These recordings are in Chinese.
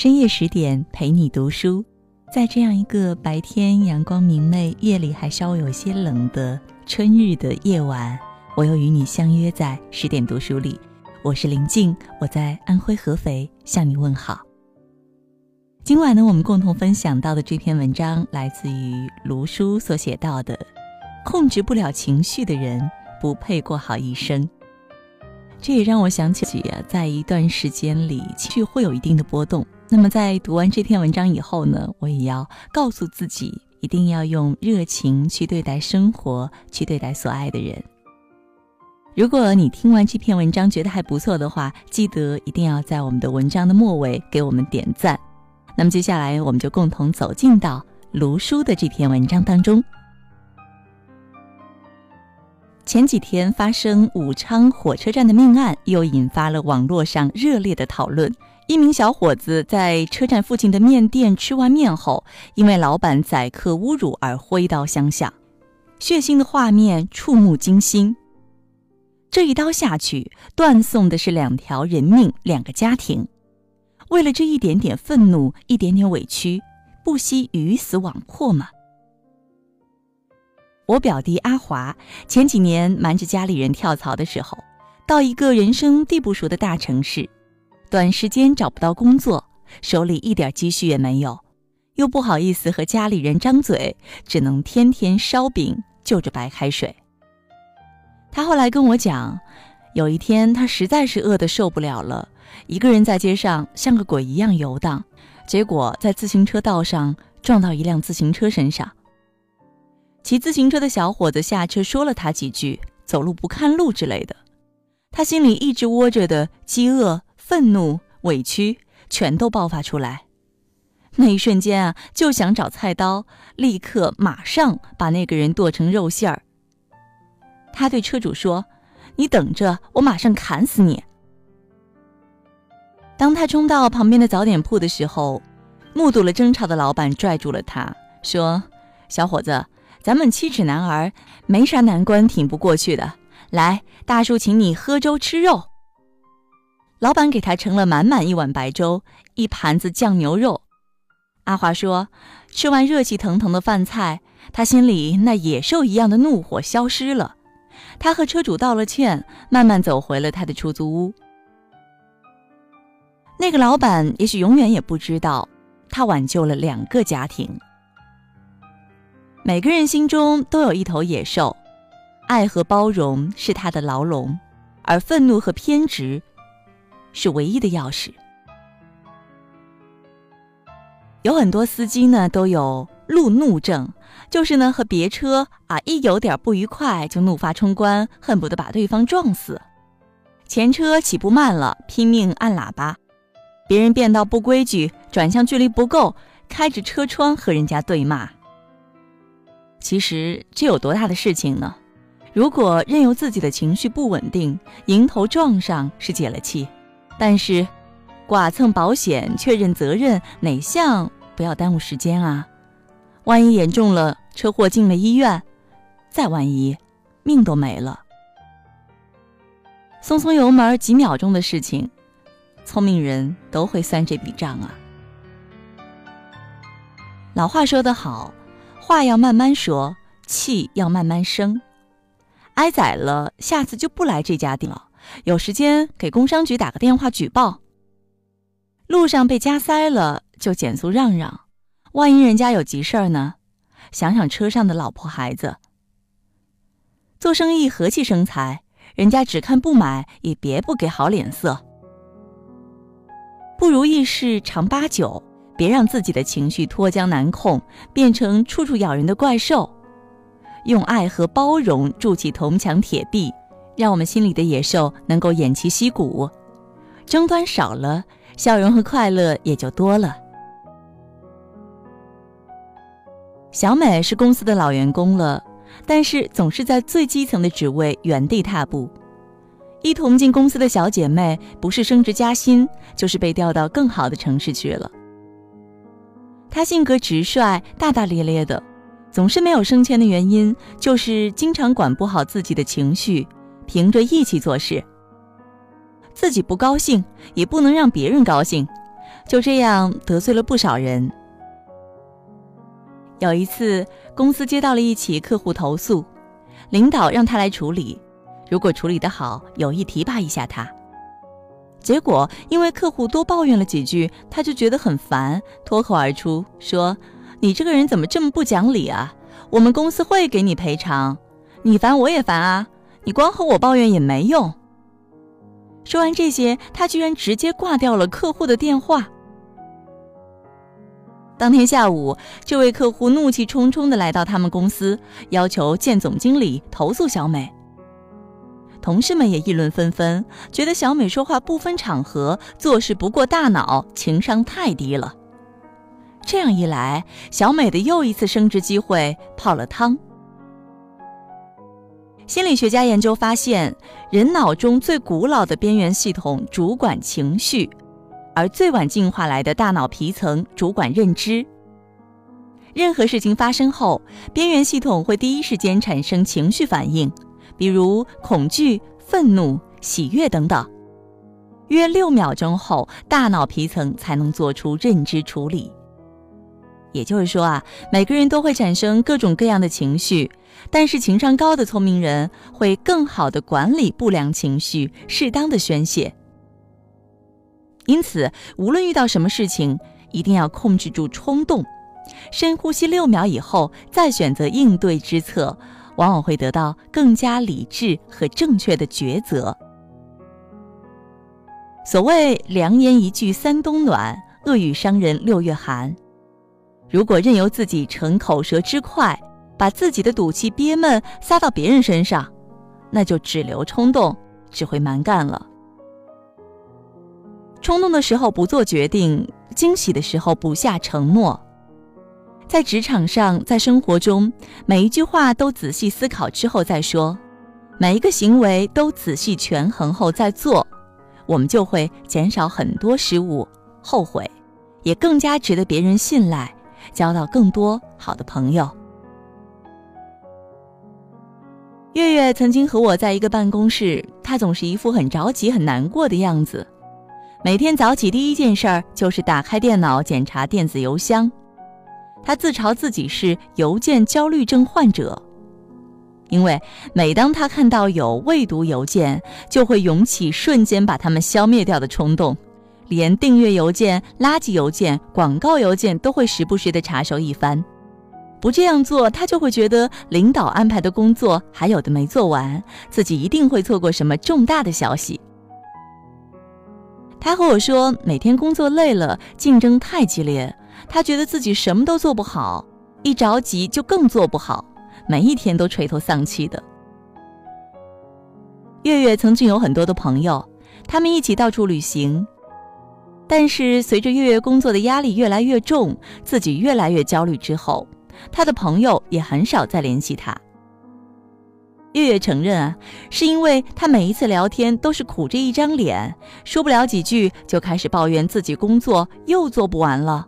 深夜十点陪你读书，在这样一个白天阳光明媚、夜里还稍微有些冷的春日的夜晚，我又与你相约在十点读书里。我是林静，我在安徽合肥向你问好。今晚呢，我们共同分享到的这篇文章来自于卢叔所写到的：控制不了情绪的人，不配过好一生。这也让我想起啊，在一段时间里，情绪会有一定的波动。那么，在读完这篇文章以后呢，我也要告诉自己，一定要用热情去对待生活，去对待所爱的人。如果你听完这篇文章觉得还不错的话，记得一定要在我们的文章的末尾给我们点赞。那么接下来，我们就共同走进到卢叔的这篇文章当中。前几天发生武昌火车站的命案，又引发了网络上热烈的讨论。一名小伙子在车站附近的面店吃完面后，因为老板宰客侮辱而挥刀相向，血腥的画面触目惊心。这一刀下去，断送的是两条人命，两个家庭。为了这一点点愤怒，一点点委屈，不惜鱼死网破吗？我表弟阿华前几年瞒着家里人跳槽的时候，到一个人生地不熟的大城市。短时间找不到工作，手里一点积蓄也没有，又不好意思和家里人张嘴，只能天天烧饼就着白开水。他后来跟我讲，有一天他实在是饿得受不了了，一个人在街上像个鬼一样游荡，结果在自行车道上撞到一辆自行车身上。骑自行车的小伙子下车说了他几句“走路不看路”之类的，他心里一直窝着的饥饿。愤怒、委屈全都爆发出来，那一瞬间啊，就想找菜刀，立刻马上把那个人剁成肉馅儿。他对车主说：“你等着，我马上砍死你。”当他冲到旁边的早点铺的时候，目睹了争吵的老板拽住了他，说：“小伙子，咱们七尺男儿，没啥难关挺不过去的。来，大叔请你喝粥吃肉。”老板给他盛了满满一碗白粥，一盘子酱牛肉。阿华说：“吃完热气腾腾的饭菜，他心里那野兽一样的怒火消失了。他和车主道了歉，慢慢走回了他的出租屋。那个老板也许永远也不知道，他挽救了两个家庭。每个人心中都有一头野兽，爱和包容是他的牢笼，而愤怒和偏执。”是唯一的钥匙。有很多司机呢都有路怒症，就是呢和别车啊一有点不愉快就怒发冲冠，恨不得把对方撞死。前车起步慢了，拼命按喇叭；别人变道不规矩，转向距离不够，开着车窗和人家对骂。其实这有多大的事情呢？如果任由自己的情绪不稳定，迎头撞上是解了气。但是，剐蹭保险、确认责任，哪项不要耽误时间啊？万一严重了，车祸进了医院，再万一，命都没了。松松油门，几秒钟的事情，聪明人都会算这笔账啊。老话说得好，话要慢慢说，气要慢慢生。挨宰了，下次就不来这家店了。有时间给工商局打个电话举报。路上被加塞了，就减速让让。万一人家有急事儿呢？想想车上的老婆孩子。做生意和气生财，人家只看不买，也别不给好脸色。不如意事常八九，别让自己的情绪脱缰难控，变成处处咬人的怪兽。用爱和包容筑起铜墙铁壁。让我们心里的野兽能够偃旗息鼓，争端少了，笑容和快乐也就多了。小美是公司的老员工了，但是总是在最基层的职位原地踏步。一同进公司的小姐妹，不是升职加薪，就是被调到更好的城市去了。他性格直率、大大咧咧的，总是没有升迁的原因，就是经常管不好自己的情绪。凭着义气做事，自己不高兴也不能让别人高兴，就这样得罪了不少人。有一次，公司接到了一起客户投诉，领导让他来处理，如果处理得好，有意提拔一下他。结果因为客户多抱怨了几句，他就觉得很烦，脱口而出说：“你这个人怎么这么不讲理啊？我们公司会给你赔偿，你烦我也烦啊，你光和我抱怨也没用。”说完这些，他居然直接挂掉了客户的电话。当天下午，这位客户怒气冲冲地来到他们公司，要求见总经理投诉小美。同事们也议论纷纷，觉得小美说话不分场合，做事不过大脑，情商太低了。这样一来，小美的又一次升职机会泡了汤。心理学家研究发现，人脑中最古老的边缘系统主管情绪，而最晚进化来的大脑皮层主管认知。任何事情发生后，边缘系统会第一时间产生情绪反应，比如恐惧、愤怒、喜悦等等。约六秒钟后，大脑皮层才能做出认知处理。也就是说啊，每个人都会产生各种各样的情绪。但是情商高的聪明人会更好的管理不良情绪，适当的宣泄。因此，无论遇到什么事情，一定要控制住冲动，深呼吸六秒以后再选择应对之策，往往会得到更加理智和正确的抉择。所谓良言一句三冬暖，恶语伤人六月寒。如果任由自己逞口舌之快，把自己的赌气憋闷撒到别人身上，那就只留冲动，只会蛮干了。冲动的时候不做决定，惊喜的时候不下承诺。在职场上，在生活中，每一句话都仔细思考之后再说，每一个行为都仔细权衡后再做，我们就会减少很多失误、后悔，也更加值得别人信赖，交到更多好的朋友。月月曾经和我在一个办公室，他总是一副很着急、很难过的样子。每天早起第一件事儿就是打开电脑检查电子邮箱。他自嘲自己是邮件焦虑症患者，因为每当他看到有未读邮件，就会涌起瞬间把它们消灭掉的冲动，连订阅邮件、垃圾邮件、广告邮件都会时不时的查收一番。不这样做，他就会觉得领导安排的工作还有的没做完，自己一定会错过什么重大的消息。他和我说，每天工作累了，竞争太激烈，他觉得自己什么都做不好，一着急就更做不好，每一天都垂头丧气的。月月曾经有很多的朋友，他们一起到处旅行，但是随着月月工作的压力越来越重，自己越来越焦虑之后。他的朋友也很少再联系他。月月承认啊，是因为他每一次聊天都是苦着一张脸，说不了几句就开始抱怨自己工作又做不完了。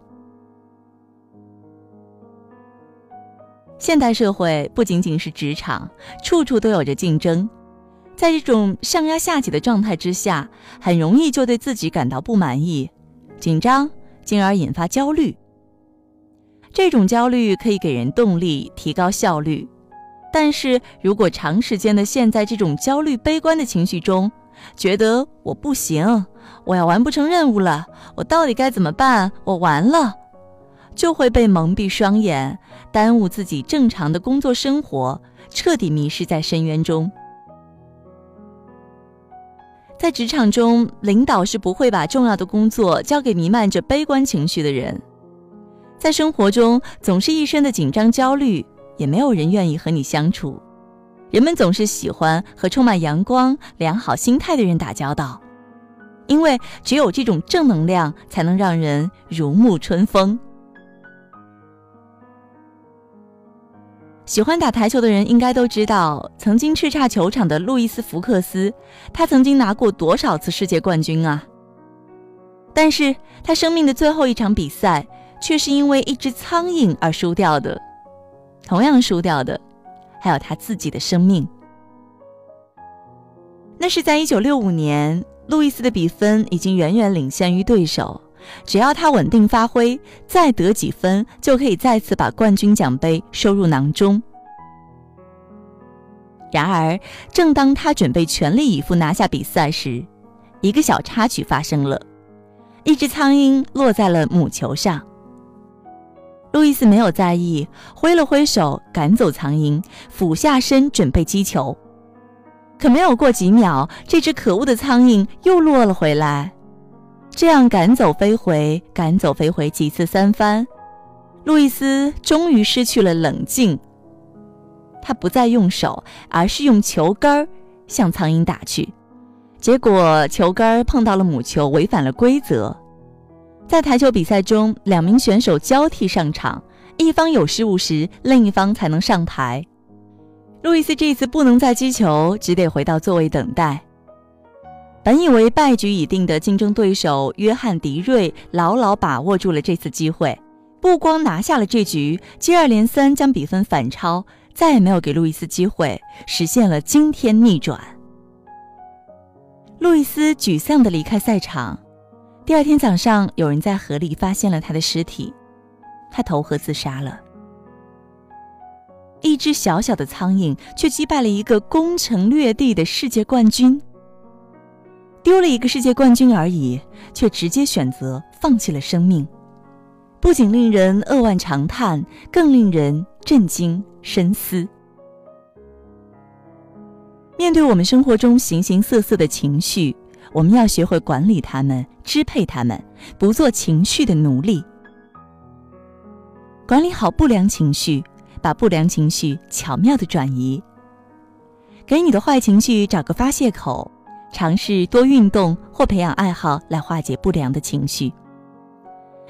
现代社会不仅仅是职场，处处都有着竞争，在这种上压下挤的状态之下，很容易就对自己感到不满意、紧张，进而引发焦虑。这种焦虑可以给人动力，提高效率，但是如果长时间的陷在这种焦虑、悲观的情绪中，觉得我不行，我要完不成任务了，我到底该怎么办？我完了，就会被蒙蔽双眼，耽误自己正常的工作生活，彻底迷失在深渊中。在职场中，领导是不会把重要的工作交给弥漫着悲观情绪的人。在生活中，总是一身的紧张焦虑，也没有人愿意和你相处。人们总是喜欢和充满阳光、良好心态的人打交道，因为只有这种正能量，才能让人如沐春风。喜欢打台球的人应该都知道，曾经叱咤球场的路易斯·福克斯，他曾经拿过多少次世界冠军啊？但是他生命的最后一场比赛。却是因为一只苍蝇而输掉的，同样输掉的，还有他自己的生命。那是在一九六五年，路易斯的比分已经远远领先于对手，只要他稳定发挥，再得几分就可以再次把冠军奖杯收入囊中。然而，正当他准备全力以赴拿下比赛时，一个小插曲发生了，一只苍蝇落在了母球上。路易斯没有在意，挥了挥手赶走苍蝇，俯下身准备击球。可没有过几秒，这只可恶的苍蝇又落了回来。这样赶走飞回，赶走飞回几次三番，路易斯终于失去了冷静。他不再用手，而是用球杆向苍蝇打去。结果球杆碰到了母球，违反了规则。在台球比赛中，两名选手交替上场，一方有失误时，另一方才能上台。路易斯这次不能再击球，只得回到座位等待。本以为败局已定的竞争对手约翰·迪瑞牢牢把握住了这次机会，不光拿下了这局，接二连三将比分反超，再也没有给路易斯机会，实现了惊天逆转。路易斯沮丧地离开赛场。第二天早上，有人在河里发现了他的尸体，他投河自杀了。一只小小的苍蝇却击败了一个攻城略地的世界冠军。丢了一个世界冠军而已，却直接选择放弃了生命，不仅令人扼腕长叹，更令人震惊深思。面对我们生活中形形色色的情绪，我们要学会管理他们，支配他们，不做情绪的奴隶。管理好不良情绪，把不良情绪巧妙的转移，给你的坏情绪找个发泄口。尝试多运动或培养爱好来化解不良的情绪。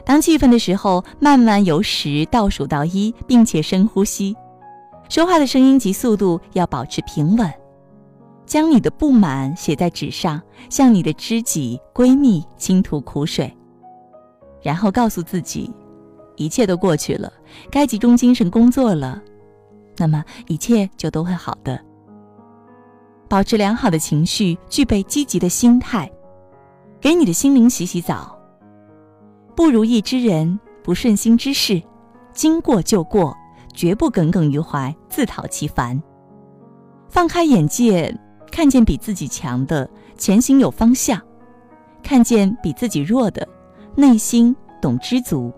当气愤的时候，慢慢由十倒数到一，并且深呼吸。说话的声音及速度要保持平稳。将你的不满写在纸上，向你的知己闺蜜倾吐苦水，然后告诉自己，一切都过去了，该集中精神工作了。那么一切就都会好的。保持良好的情绪，具备积极的心态，给你的心灵洗洗澡。不如意之人，不顺心之事，经过就过，绝不耿耿于怀，自讨其烦。放开眼界，看见比自己强的，前行有方向；看见比自己弱的，内心懂知足。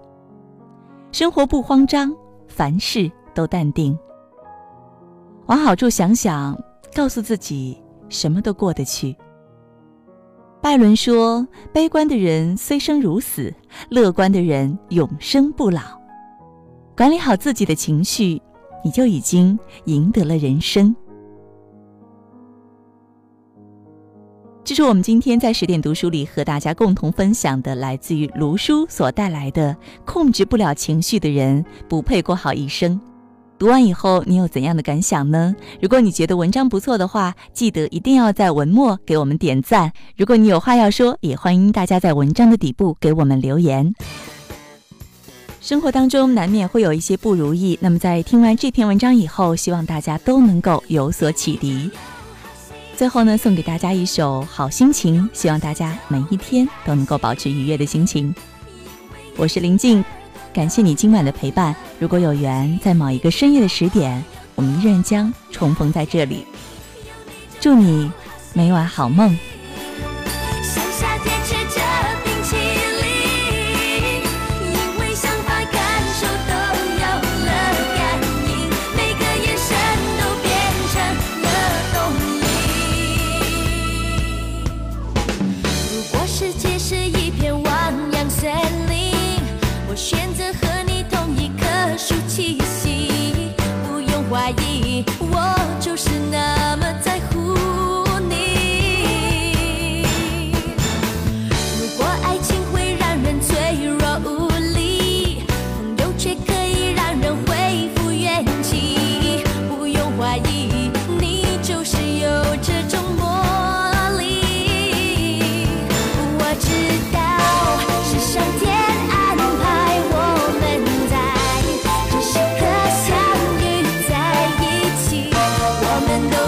生活不慌张，凡事都淡定。往好处想想。告诉自己，什么都过得去。拜伦说：“悲观的人虽生如死，乐观的人永生不老。”管理好自己的情绪，你就已经赢得了人生。这是我们今天在十点读书里和大家共同分享的，来自于卢叔所带来的：“控制不了情绪的人，不配过好一生。”读完以后，你有怎样的感想呢？如果你觉得文章不错的话，记得一定要在文末给我们点赞。如果你有话要说，也欢迎大家在文章的底部给我们留言。生活当中难免会有一些不如意，那么在听完这篇文章以后，希望大家都能够有所启迪。最后呢，送给大家一首《好心情》，希望大家每一天都能够保持愉悦的心情。我是林静。感谢你今晚的陪伴。如果有缘，在某一个深夜的十点，我们依然将重逢在这里。祝你每晚好梦。even